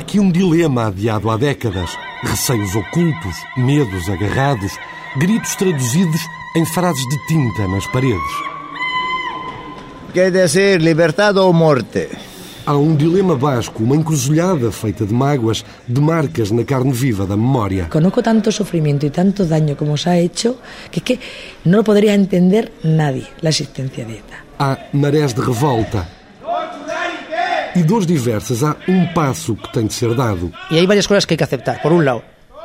aqui um dilema adiado há décadas. Receios ocultos, medos agarrados, gritos traduzidos em frases de tinta nas paredes. Quer dizer, liberdade ou morte? Há um dilema basco, uma encruzilhada feita de mágoas, de marcas na carne viva da memória. Conozco tanto sufrimiento y tanto daño como se ha hecho que que no lo podría entender nadie la existencia de ETA. Há marés de revolta. E dores diversas, há um passo que tem de ser dado. Y hay varias cosas que hay que aceptar. Por un lado,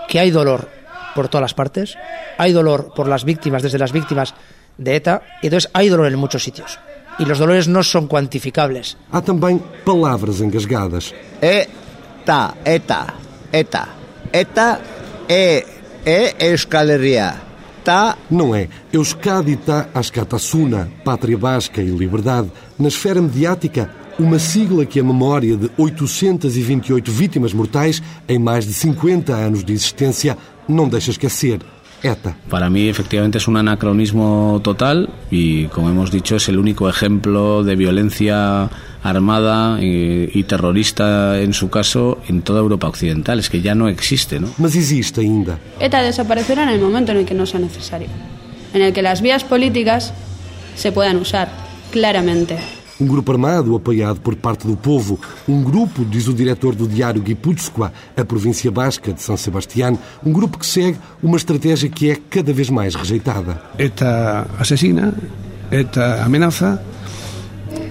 que hay dolor por todas las partes, hay dolor por las víctimas, desde las víctimas de ETA, y entonces hay dolor en muchos sitios. Y los dolores no son cuantificables. Há também palavras engasgadas. ETA, ETA, ETA. ETA é, é Euskal Herria. Tá Não é? Euskadi está Ascatasuna, Pátria Basca e Liberdade. Na esfera mediática, uma sigla que a memória de 828 vítimas mortais em mais de 50 anos de existência não deixa esquecer. ETA. Para mí, efectivamente, es un anacronismo total y, como hemos dicho, es el único ejemplo de violencia armada y, y terrorista, en su caso, en toda Europa Occidental. Es que ya no existe, ¿no? Mas existe ainda. ETA desaparecerá en el momento en el que no sea necesario, en el que las vías políticas se puedan usar claramente. Um grupo armado apoiado por parte do povo. Um grupo, diz o diretor do diário Guipúzcoa, a província basca de São Sebastián, um grupo que segue uma estratégia que é cada vez mais rejeitada. ETA asesina, ETA amenaza,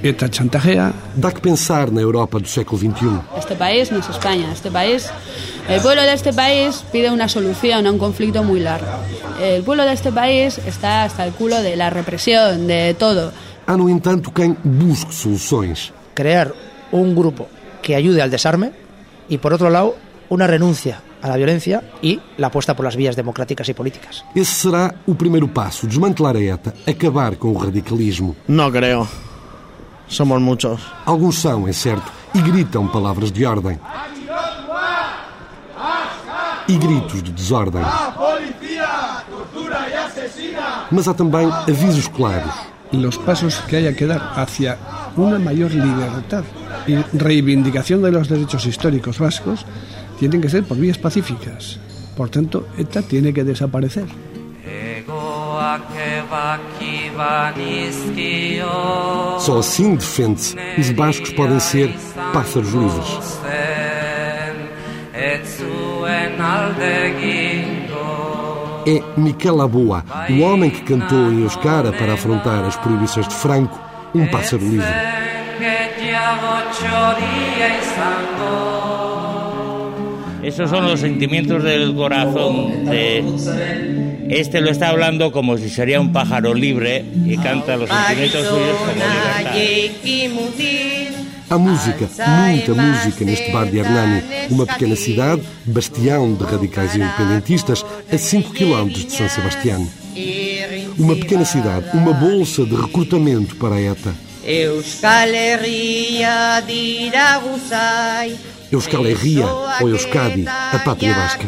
ETA chantajea. Dá que pensar na Europa do século XXI. Este país no es España, este país, el pueblo de este país pide una solución a un conflicto muy largo. El pueblo de este país está hasta el culo de la represión, de todo. Há, no entanto, quem busque soluções. Crear un grupo que ayude al desarme y, por otro lado, una renuncia a la violencia y la apuesta por las vías democráticas y políticas. Esse será o primeiro passo: desmantelar a ETA, acabar com o radicalismo. No creo. Somos muchos. Alguns são, é certo, e gritam palavras de ordem. E gritos de desordem. Mas há também avisos claros. Los pasos que haya que dar hacia una mayor libertad y reivindicación de los derechos históricos vascos tienen que ser por vías pacíficas. Por tanto, ETA tiene que desaparecer. Só assim defende-se. Os bascos podem ser pássaros livres. É Miquel Aboa, o homem que cantou em Euskara para afrontar as proibições de Franco, um pássaro livre. Esos son los sentimientos del corazón de... Este lo está hablando como si sería un pájaro libre y canta los sentimientos suyos como libertad. Há música, muita música neste bar de Hernani, uma pequena cidade, bastião de radicais independentistas, a 5 km de São Sebastião. Uma pequena cidade, uma bolsa de recrutamento para a ETA. Euskal Herria dira guzai Euskal Herria ou Euskadi, a pátria basca.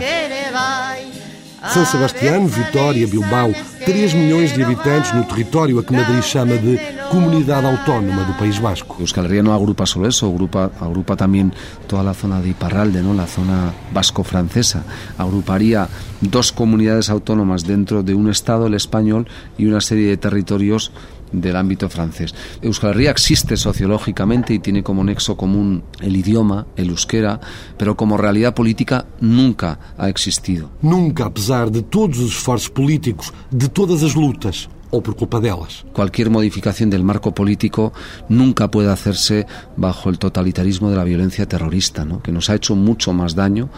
São Sebastião, Vitória, Bilbao, 3 milhões de habitantes no território a que Madrid chama de Comunidade Autónoma do País Basco. Euskal Herria no agrupa solo eso, agrupa, agrupa también toda la zona de Iparralde, ¿no? la zona vasco-francesa. Agruparía dos comunidades autónomas dentro de un Estado, el español, y una serie de territorios del ámbito francés. Euskal Herria existe sociológicamente y tiene como nexo común el idioma, el euskera, pero como realidad política nunca ha existido. Nunca, apesar de todos os esforços políticos, de todas as lutas, ou por culpa delas. Cualquier modificación del marco político nunca puede hacerse bajo el totalitarismo de la violencia terrorista, ¿no? que nos ha hecho mucho más daño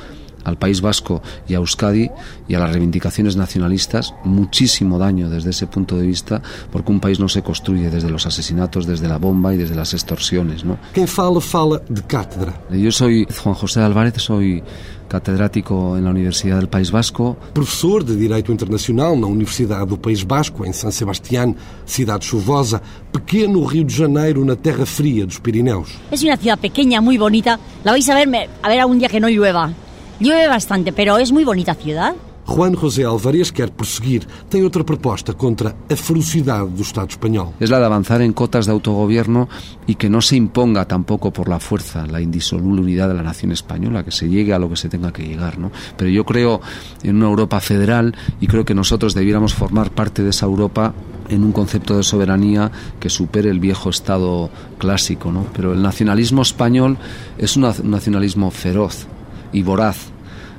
al País Vasco y a Euskadi y a las reivindicaciones nacionalistas muchísimo daño desde ese punto de vista porque un país no se construye desde los asesinatos, desde la bomba y desde las extorsiones. ¿no? Quem fala, fala de cátedra. Yo soy Juan José Álvarez, soy catedrático en la Universidad del País Vasco. Professor de Direito Internacional na Universidade do País Basco, em São Sebastián, cidade chuvosa, pequeno Rio de Janeiro na terra fria dos Pirineus. Es una ciudad pequeña, muy bonita. La vais a ver, a ver algún día que no llueva. Llueve bastante, pero es muy bonita ciudad. Juan José Alvarez quer prosseguir. Tem outra proposta contra a ferocidade do Estado espanhol. Es la de avanzar en cotas de autogobierno y que no se imponga tampoco por la fuerza la indisoluble unidad de la nación española, que se llegue a lo que se tenga que llegar. ¿no? Pero yo creo en una Europa federal y creo que nosotros debiéramos formar parte de esa Europa en un concepto de soberanía que supere el viejo Estado clásico. ¿no? Pero el nacionalismo español es un nacionalismo feroz y voraz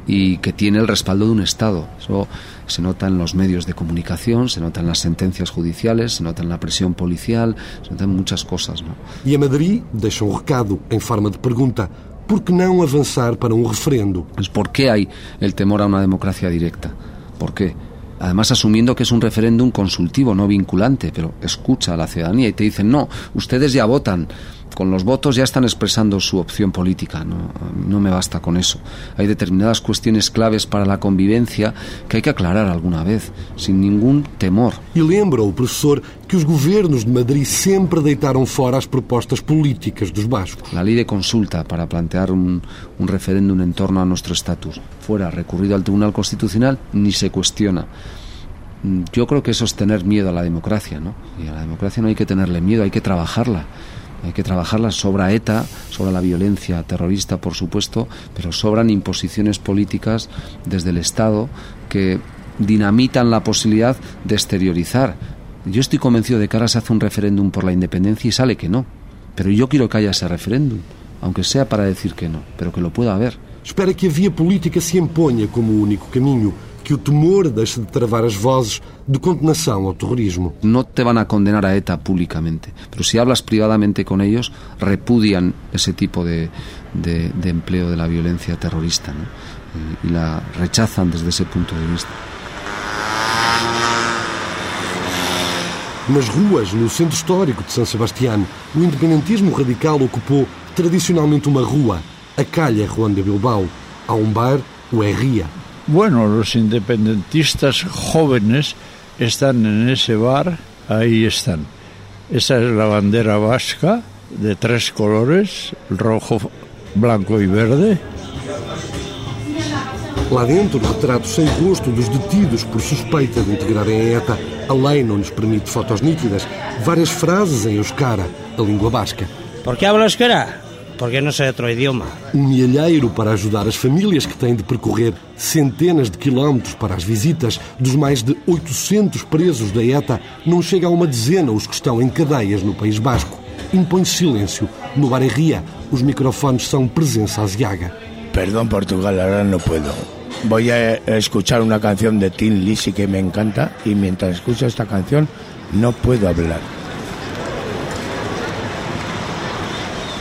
y que tiene el respaldo de un Estado. Eso se nota en los medios de comunicación, se nota en las sentencias judiciales, se nota en la presión policial, se nota en muchas cosas. ¿no? E a Madrid deixa um recado em forma de pergunta. Por que não avançar para um referendo? Pues ¿Por qué hay el temor a una democracia directa? ¿Por qué? Además, asumiendo que es un referéndum consultivo, no vinculante, pero escucha a la ciudadanía y te dicen, no, ustedes ya votan, con los votos ya están expresando su opción política. No, no me basta con eso. Hay determinadas cuestiones claves para la convivencia que hay que aclarar alguna vez, sin ningún temor. E lembra o professor que os governos de Madrid sempre deitaram fora as propostas políticas dos bascos. La ley de consulta para plantear un, un referéndum en torno a nuestro estatus fuera recurrido al Tribunal Constitucional ni se cuestiona. Yo creo que eso es tener miedo a la democracia, ¿no? Y a la democracia no hay que tenerle miedo, hay que trabajarla. Hay que trabajarla, sobra ETA, sobra la violencia terrorista, por supuesto, pero sobran imposiciones políticas desde el Estado que dinamitan la posibilidad de exteriorizar. Yo estoy convencido de que ahora se hace un referéndum por la independencia y sale que no. Pero yo quiero que haya ese referéndum, aunque sea para decir que no, pero que lo pueda haber. Espera que a via política se imponha como único caminho, que o temor deixe de travar as vozes de condenação ao terrorismo. No te van a condenar a ETA públicamente, pero si hablas privadamente con ellos, repudian ese tipo de, de, de empleo de la violencia terrorista ¿no? y, y la rechazan desde ese punto de vista. Nas ruas, no centro histórico de San Sebastián, o independentismo radical ocupou tradicionalmente uma rua, a calle Juan de Bilbao. Há um bar, o Herria. Bueno, los independentistas jóvenes están en ese bar, ahí están. Esa es la bandera vasca de tres colores, rojo, blanco y verde. Lá dentro, retrato sem rosto dos detidos por suspeita de integrarem a ETA. A lei não lhes permite fotos nítidas. Várias frases em euskara, a língua basca. ¿Por qué hablo euskera? Porque no sé otro idioma. Um milheiro para ajudar as famílias que têm de percorrer centenas de quilómetros para as visitas. Dos mais de 800 presos da ETA, não chega a uma dezena os que estão em cadeias no País Basco. Impõe silêncio. No bar Herria, os microfones são presença aziaga. Perdón, Portugal, ahora no puedo. Voy a escuchar una canción de Tim Lisi que me encanta y mientras escucho esta canción no puedo hablar.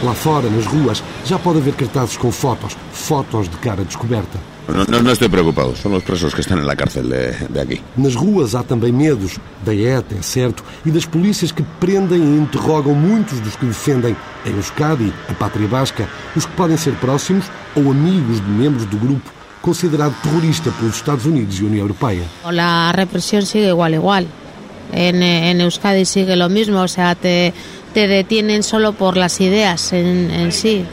Lá fora, nas ruas, já pode haver cartazes com fotos, fotos de cara descoberta. No, no estoy preocupado, son los presos que están en la cárcel de, de aquí. Nas ruas há também medos, da ETA, é certo, e das polícias que prendem e interrogam muitos dos que defendem a Euskadi, a pátria basca, os que podem ser próximos ou amigos de membros do grupo considerado terrorista pelos Estados Unidos e União Europeia. La represión sigue igual, igual. En, en Euskadi sigue lo mismo, o sea, te, te detienen solo por las ideas en, en sí.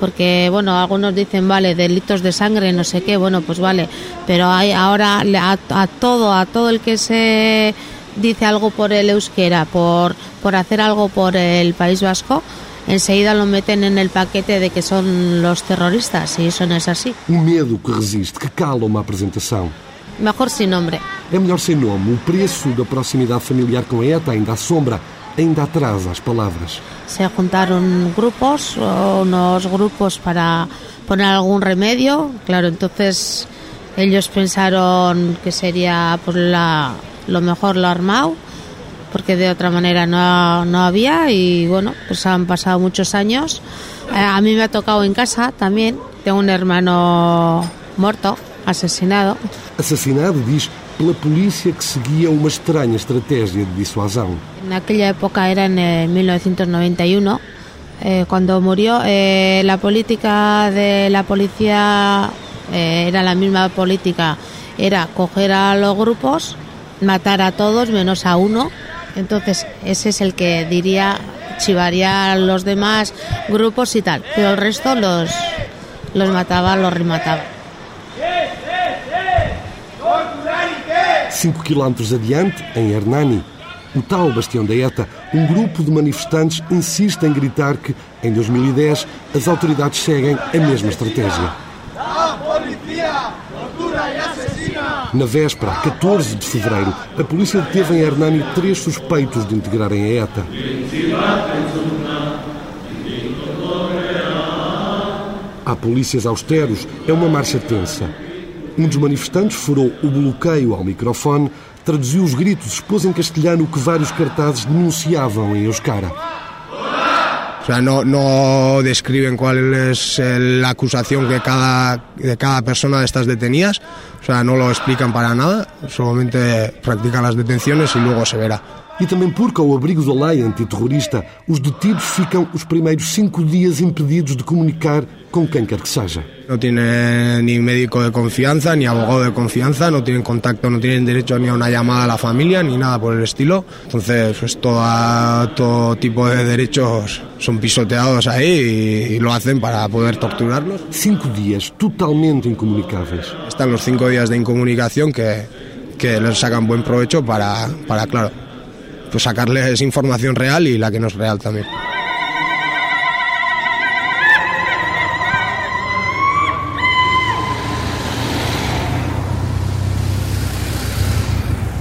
Porque, bueno, algunos dicen, vale, delitos de sangre, no sé qué, bueno, pues vale. Pero hay ahora a, a todo, a todo el que se dice algo por el euskera, por, por hacer algo por el País Vasco, enseguida lo meten en el paquete de que son los terroristas, y eso no es así. Um medo que resiste, que cala uma apresentação. Mejor sin nombre. É melhor sem nome. O preço da proximidade familiar com a ETA ainda assombra, ainda atrasa as palavras. Se juntaron grupos, unos grupos para poner algún remedio. Claro, entonces ellos pensaron que sería pues, la, lo mejor lo armado, porque de otra manera no, no había. Y bueno, pues han pasado muchos años. Eh, a mí me ha tocado en casa también. Tengo un hermano muerto, asesinado. Assassinado, diz, pela polícia que seguia uma estranha estratégia de dissuasão. En aquella época era en eh, 1991. eh, cuando murió, eh, la política de la policía eh, era la misma política, era coger a los grupos, matar a todos menos a uno. Entonces ese es el que diría, chivaría a los demás grupos y tal, pero el resto los, los mataba, los remataba. Cinco quilómetros adiante, em Hernani, o tal bastião da ETA, um grupo de manifestantes insiste em gritar que, em 2010, as autoridades seguem a mesma estratégia. Na véspera, 14 de fevereiro, a polícia deteve em Hernani três suspeitos de integrarem a ETA. Há polícias austeros, é uma marcha tensa. Um dos manifestantes furou o bloqueio ao microfone, traduziu os gritos, expôs em castelhano o que vários cartazes denunciavam em euskara. O no, no describen es la acusación que cada, de cada persona de estas detenidas, o sea, no lo explican para nada, solamente practican las detenciones y luego se verá. E também porque, ao abrigo da lei antiterrorista, os detidos ficam os primeiros cinco dias impedidos de comunicar com quem quer que seja. No tienen ni médico de confianza, ni abogado de confianza, no tienen contacto, no tienen derecho ni a una llamada a la familia, ni nada por el estilo. Entonces, pues toda, todo tipo de derechos son pisoteados y, y lo hacen para poder torturarlos. Cinco días totalmente incomunicáveis. Están los cinco días de incomunicación que, que les sacan buen provecho para, para claro, pues sacarles información real y la que no es real también.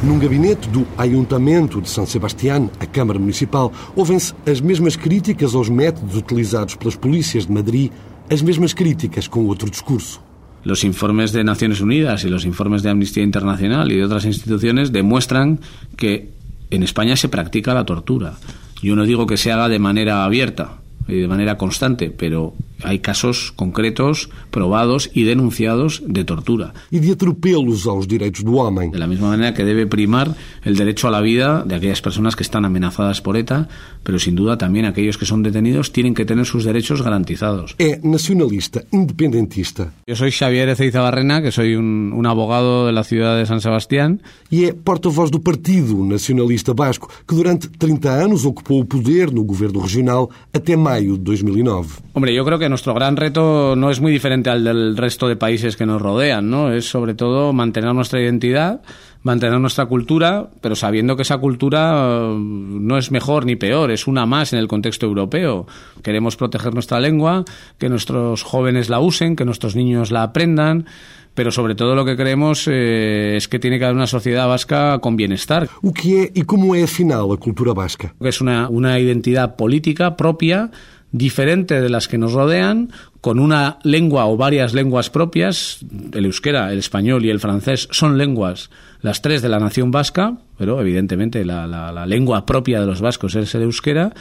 Num gabinete do Ayuntamento de São Sebastián, a Câmara Municipal, ouvem-se as mesmas críticas aos métodos utilizados pelas polícias de Madrid, as mesmas críticas com outro discurso. Los informes de Naciones Unidas y los informes de Amnistía Internacional y de otras instituciones demuestran que en España se practica la tortura. Yo no digo que se haga de manera abierta de manera constante, pero hay casos concretos, probados y denunciados de tortura. E de atropelos aos direitos do homem. De la misma manera que debe primar el derecho a la vida de aquellas personas que están amenazadas por ETA, pero sin duda también aquellos que son detenidos tienen que tener sus derechos garantizados. É nacionalista, independentista. Yo soy Xavier Ezeiza Barrena, que soy un, un abogado de la ciudad de San Sebastián. E é porta-voz do Partido Nacionalista Basco, que durante 30 anos ocupou o poder no governo regional até de 2009. Hombre, yo creo que nuestro gran reto no es muy diferente al del resto de países que nos rodean, ¿no? Es sobre todo mantener nuestra identidad, mantener nuestra cultura, pero sabiendo que esa cultura eh, no es mejor ni peor, es una más en el contexto europeo. Queremos proteger nuestra lengua, que nuestros jóvenes la usen, que nuestros niños la aprendan, pero sobre todo lo que creemos eh, es que tiene que haber una sociedad vasca con bienestar. O que é e como é afinal a cultura basca? Es una, una identidad política propia diferente de las que nos rodean, con una lengua o varias lenguas propias, el euskera, el español y el francés son lenguas, las tres de la nación vasca, pero evidentemente la, lengua propia de los vascos es el euskera,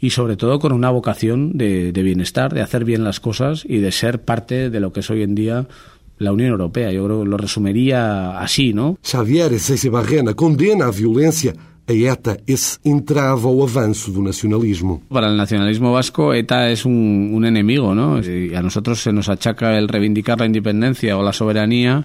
y sobre todo con una vocación de, bienestar, de hacer bien las cosas y de ser parte de lo que es hoy en día la Unión Europea. Yo creo que lo resumiría así, ¿no? Xavier Barrena condena a violência a ETA esse entrave ao avanço do nacionalismo. Para el nacionalismo vasco, ETA es un, un enemigo, ¿no? Y a nosotros se nos achaca el reivindicar la independencia o la soberanía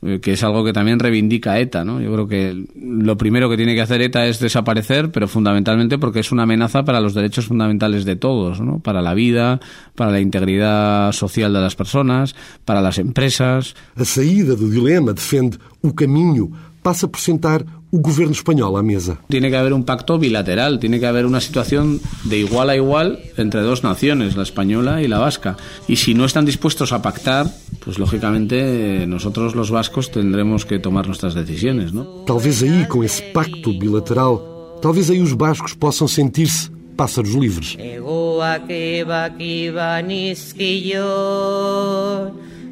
eh, que es algo que también reivindica ETA, ¿no? Yo creo que lo primero que tiene que hacer ETA es desaparecer, pero fundamentalmente porque es una amenaza para los derechos fundamentales de todos, ¿no? Para la vida, para la integridad social de las personas, para las empresas. A saída do dilema defende o caminho, passa por sentar o governo espanhol à mesa. Tiene que haber un pacto bilateral, tiene que haber una situación de igual a igual entre dos naciones, la española y la vasca. Y si no están dispuestos a pactar, pues lógicamente nosotros los vascos tendremos que tomar nuestras decisiones, ¿no? Talvez aí, com esse pacto bilateral, talvez aí os bascos possam sentir-se pássaros livres.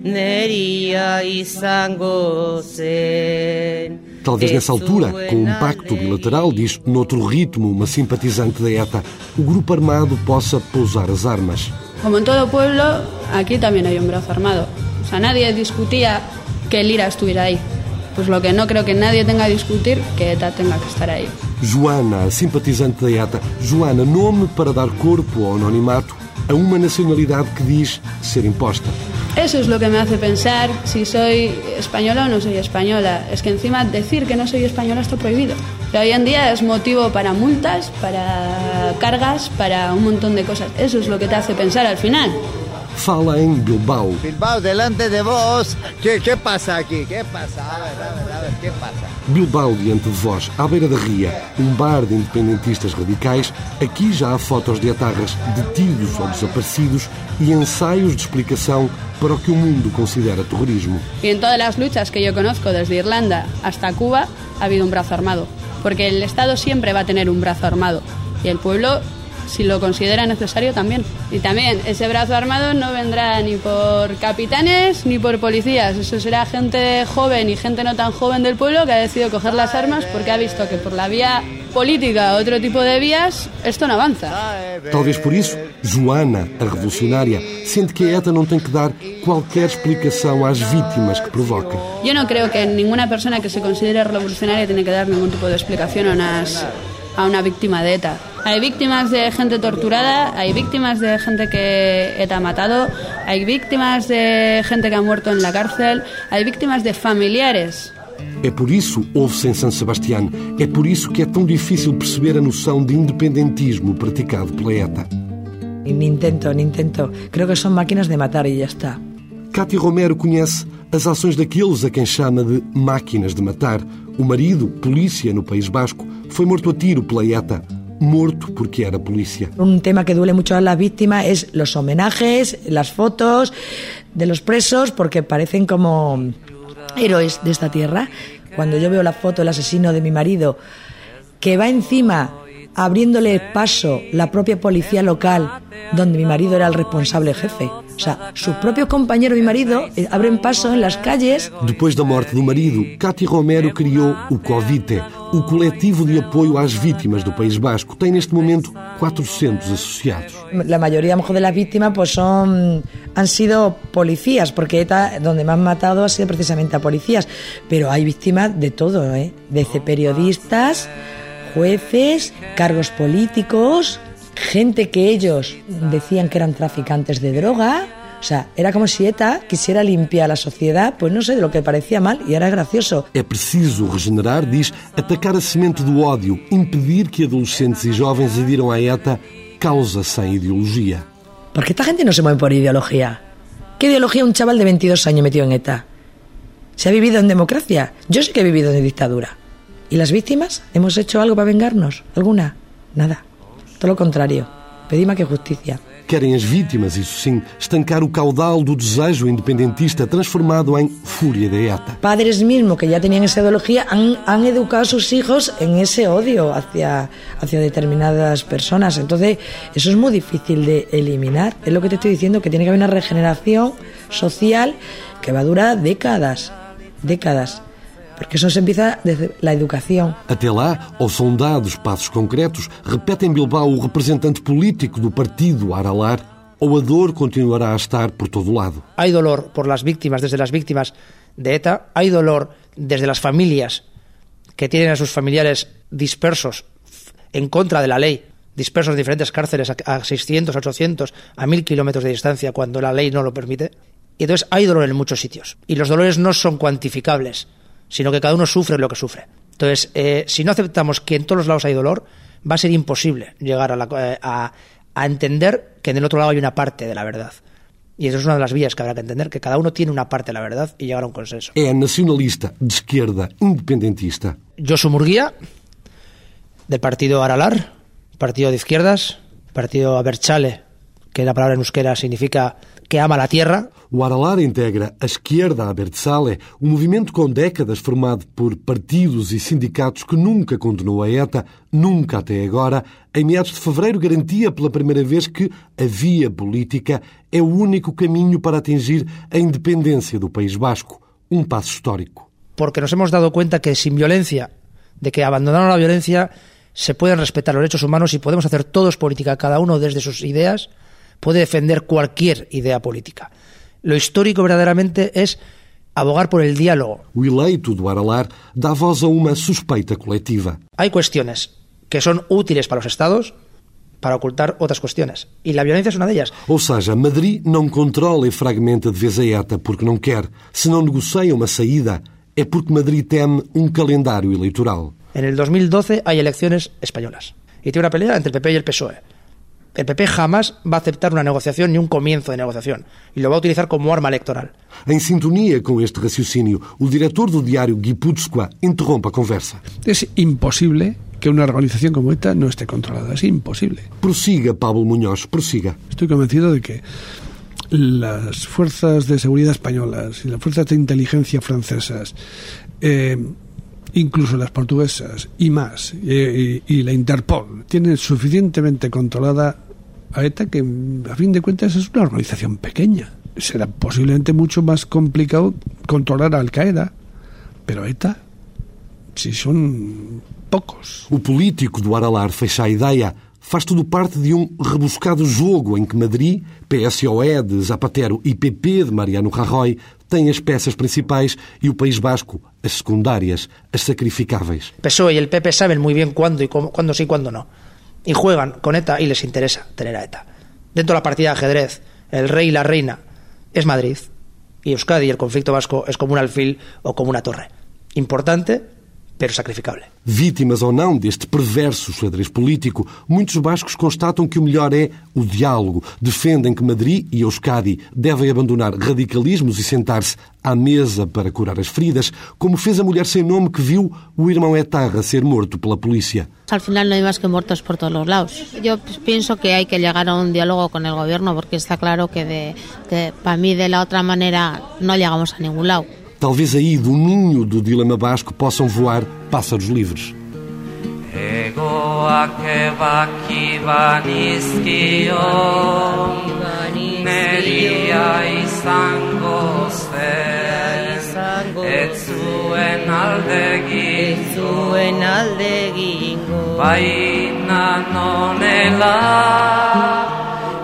Neria izango zen. Talvez nessa altura, com um pacto bilateral, diz noutro ritmo uma simpatizante da ETA, o grupo armado possa pousar as armas. Como en todo pueblo, aquí también hay un brazo armado. O sea, nadie discutía que el IRA estuviera ahí. Pues lo que no creo que nadie tenga a discutir, que ETA tenga que estar ahí. Joana, a simpatizante da ETA. Joana, nome para dar corpo ao anonimato a uma nacionalidade que diz ser imposta. Eso es lo que me hace pensar si soy española o no soy española. Es que encima decir que no soy española está prohibido. Pero hoy en día es motivo para multas, para cargas, para un montón de cosas. Eso es lo que te hace pensar al final. fala em Bilbao. Bilbao, delante de vos. ¿Qué, qué pasa aquí? ¿Qué pasa? A ver, a ver. Bilbao diante de vós, à beira da ria, um bar de independentistas radicais. Aqui já há fotos de atarras detidos ou desaparecidos e ensaios de explicação para o que o mundo considera terrorismo. En todas las luchas que yo conozco, desde Irlanda hasta Cuba, ha habido un brazo armado. Porque el Estado siempre va a tener un brazo armado. Y el pueblo, si lo considera necesario, también. Y también, ese brazo armado no vendrá ni por capitanes ni por policías. Eso será gente joven y gente no tan joven del pueblo que ha decidido coger las armas porque ha visto que por la vía política o otro tipo de vías esto no avanza. Talvez por isso, Joana, a revolucionária, sente que a ETA não tem que dar qualquer explicação às vítimas que provoca. Yo no creo que ninguna persona que se considere revolucionaria tiene que dar ningún tipo de explicación a, unas- a una víctima de ETA. Hay víctimas de gente torturada, hay víctimas de gente que ETA ha matado, hay víctimas de gente que ha muerto en la cárcel, hay víctimas de familiares. É por isso, ouve-se em San Sebastián, é por isso que é tão difícil perceber a noção de independentismo praticado pela ETA. Ni intento, ni intento. Creo que son máquinas de matar y ya está. Cátia Romero conhece as ações daqueles a quem chama de máquinas de matar. O marido, polícia no País Basco, foi morto a tiro pela ETA. Morto porque era polícia. Un tema que duele mucho a las víctimas es los homenajes, las fotos de los presos, porque parecen como héroes de esta tierra. Cuando yo veo la foto del asesino de mi marido, que va encima abriéndole paso la propia policía local, donde mi marido era el responsable jefe. O sea, sus propios compañeros mi marido eh, abren paso en las calles Depois da morte do marido, Cátia Romero criou o COVITE, o coletivo de apoio às vítimas do País Basco. Tem neste momento 400 associados. la mayoría a lo mejor de las víctimas pues son han sido policías porque ETA donde me han matado ha sido precisamente a policías pero hay víctimas de todo ¿eh? desde periodistas jueces cargos políticos gente que ellos decían que eran traficantes de droga o sea, era como si ETA quisiera limpiar la sociedad, pues no sé, de lo que parecía mal, y era gracioso. É preciso regenerar, diz, atacar a semente do ódio, impedir que adolescentes e jovens adiram à ETA, causa sem ideologia. Porque esta gente no se mueve por ideología. ¿Qué ideología un chaval de 22 años metido en ETA? ¿Se ha vivido en democracia? Yo sí que he vivido en dictadura. ¿Y las víctimas? ¿Hemos hecho algo para vengarnos? ¿Alguna? Nada. Todo lo contrario. Pedí más que justicia. Querem as vítimas, isso sim, estancar o caudal do desejo independentista transformado em fúria da ETA. Padres mismos que ya tenían esa ideología han, han educado a sus hijos en ese odio hacia, hacia determinadas personas. Entonces, eso es muy difícil de eliminar. Es lo que te estoy diciendo, que tiene que haber una regeneración social que va a durar décadas. Décadas. Porque eso se empieza desde la educación. Até lá, ou são dados passos concretos, repete em Bilbao o representante político do partido Aralar, ou a dor continuará a estar por todo lado. Hay dolor por las víctimas, desde las víctimas de ETA, hay dolor desde las familias que tienen a sus familiares dispersos en contra de la ley, dispersos en diferentes cárceles a a 600, 800, a 1000 kilómetros de distancia cuando la ley no lo permite. Y entonces hay dolor en muchos sitios. Y los dolores no son cuantificables, sino que cada uno sufre lo que sufre. Entonces, eh, si no aceptamos que en todos los lados hay dolor, va a ser imposible llegar a, la- eh, a- a entender que en el otro lado hay una parte de la verdad. Y eso es una de las vías que habrá que entender, que cada uno tiene una parte de la verdad y llegar a un consenso. É nacionalista, de esquerda, independentista. Josu Murguía, del partido Aralar, partido de izquierdas, partido Aberchale, que la palabra en euskera significa que ama la tierra. O Aralar integra a esquerda Abertzale, um movimento com décadas formado por partidos e sindicatos que nunca condenou a ETA, nunca até agora. Em meados de fevereiro garantia pela primeira vez que a via política é o único caminho para atingir a independência do País Basco. Um passo histórico. porque nos hemos dado cuenta que sin violencia, de que abandonando la violencia, se pueden respetar los derechos humanos y podemos hacer todos política, cada uno desde sus ideas, puede defender cualquier idea política. Lo histórico verdaderamente es abogar por el diálogo. O eleito do Aralar dá voz a uma suspeita coletiva. Hay cuestiones que son útiles para los estados para ocultar otras cuestiones. Y la violencia es una de ellas. Ou seja, Madrid não controla e fragmenta de vez a ETA porque não quer. Se não negocia uma saída, é porque Madrid teme um calendário eleitoral. En el 2012 hay elecciones españolas. Y tiene una pelea entre el PP y el PSOE. El PP jamás va a aceptar una negociación ni un comienzo de negociación y lo va a utilizar como arma electoral. Em sintonia com este raciocínio, o diretor do diário Guipúzcoa interrompe a conversa. Es imposible que una organización como ETA no esté controlada. Es imposible. Prosiga, Pablo Muñoz, prosiga. Estoy convencido de que las fuerzas de seguridad españolas y las fuerzas de inteligencia francesas, eh, incluso las portuguesas y más, eh, y, y la Interpol, tienen suficientemente controlada a ETA que, a fin de cuentas, es una organización pequeña. Será posiblemente mucho más complicado controlar a Al-Qaeda, pero ETA, si son pocos. O político do Aralar fecha a ideia. Faz tudo parte de um rebuscado jogo em que Madrid, PSOE de Zapatero e PP de Mariano Rajoy têm as peças principais e o País Basco as secundárias, as sacrificáveis. PSOE y el PP saben muy bien cuándo y cómo, cuándo sí y cuándo no. Y juegan con ETA y les interesa tener a ETA. Dentro de la partida de ajedrez, el rey y la reina es Madrid y Euskadi y el conflicto vasco es como un alfil o como una torre. Importante, pero sacrificable. Vítimas ou não deste perverso xadrez político, muitos bascos constatam que o melhor é o diálogo. Defendem que Madrid e Euskadi devem abandonar radicalismos e sentar-se à mesa para curar as feridas, como fez a mulher sem nome que viu o irmão Etarra ser morto pela polícia. Al final no hay más que muertos por todos los lados. Yo pienso que hay que llegar a un diálogo con el gobierno porque está claro que, de, que para mí de la otra manera no llegamos a ningún lado. Talvez aí do ninho do dilema basco possam voar pássaros livres. Egoak ebaki banizkio Neria izango zen Ez zuen alde zuen alde gingo. Baina nonela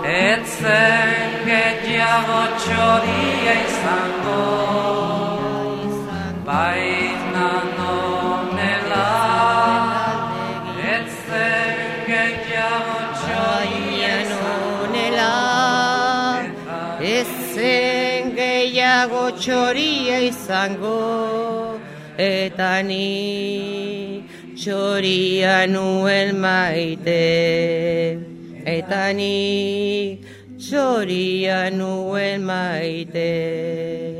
Ez zen gehiago txoria izango txoria izango Eta ni txoria nuen maite. Eta ni txoria nuen maite